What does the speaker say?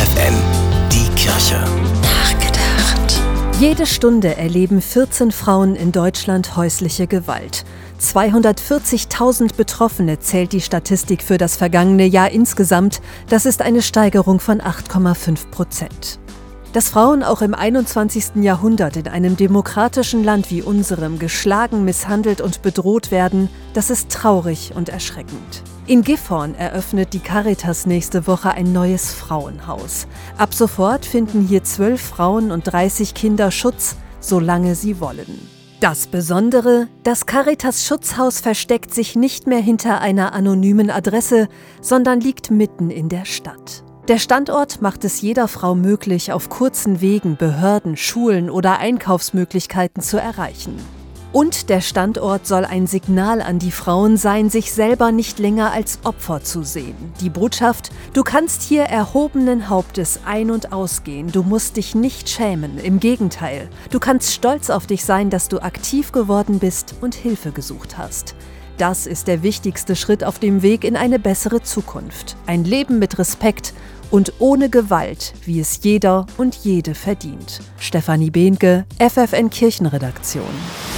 FFN, die Kirche. Nachgedacht. Jede Stunde erleben 14 Frauen in Deutschland häusliche Gewalt. 240.000 Betroffene zählt die Statistik für das vergangene Jahr insgesamt. Das ist eine Steigerung von 8,5 Prozent. Dass Frauen auch im 21. Jahrhundert in einem demokratischen Land wie unserem geschlagen, misshandelt und bedroht werden, das ist traurig und erschreckend. In Gifhorn eröffnet die Caritas nächste Woche ein neues Frauenhaus. Ab sofort finden hier zwölf Frauen und 30 Kinder Schutz, solange sie wollen. Das Besondere, das Caritas Schutzhaus versteckt sich nicht mehr hinter einer anonymen Adresse, sondern liegt mitten in der Stadt. Der Standort macht es jeder Frau möglich, auf kurzen Wegen Behörden, Schulen oder Einkaufsmöglichkeiten zu erreichen. Und der Standort soll ein Signal an die Frauen sein, sich selber nicht länger als Opfer zu sehen. Die Botschaft, du kannst hier erhobenen Hauptes ein- und ausgehen, du musst dich nicht schämen, im Gegenteil, du kannst stolz auf dich sein, dass du aktiv geworden bist und Hilfe gesucht hast. Das ist der wichtigste Schritt auf dem Weg in eine bessere Zukunft. Ein Leben mit Respekt und ohne Gewalt, wie es jeder und jede verdient. Stefanie Behnke, FFN Kirchenredaktion.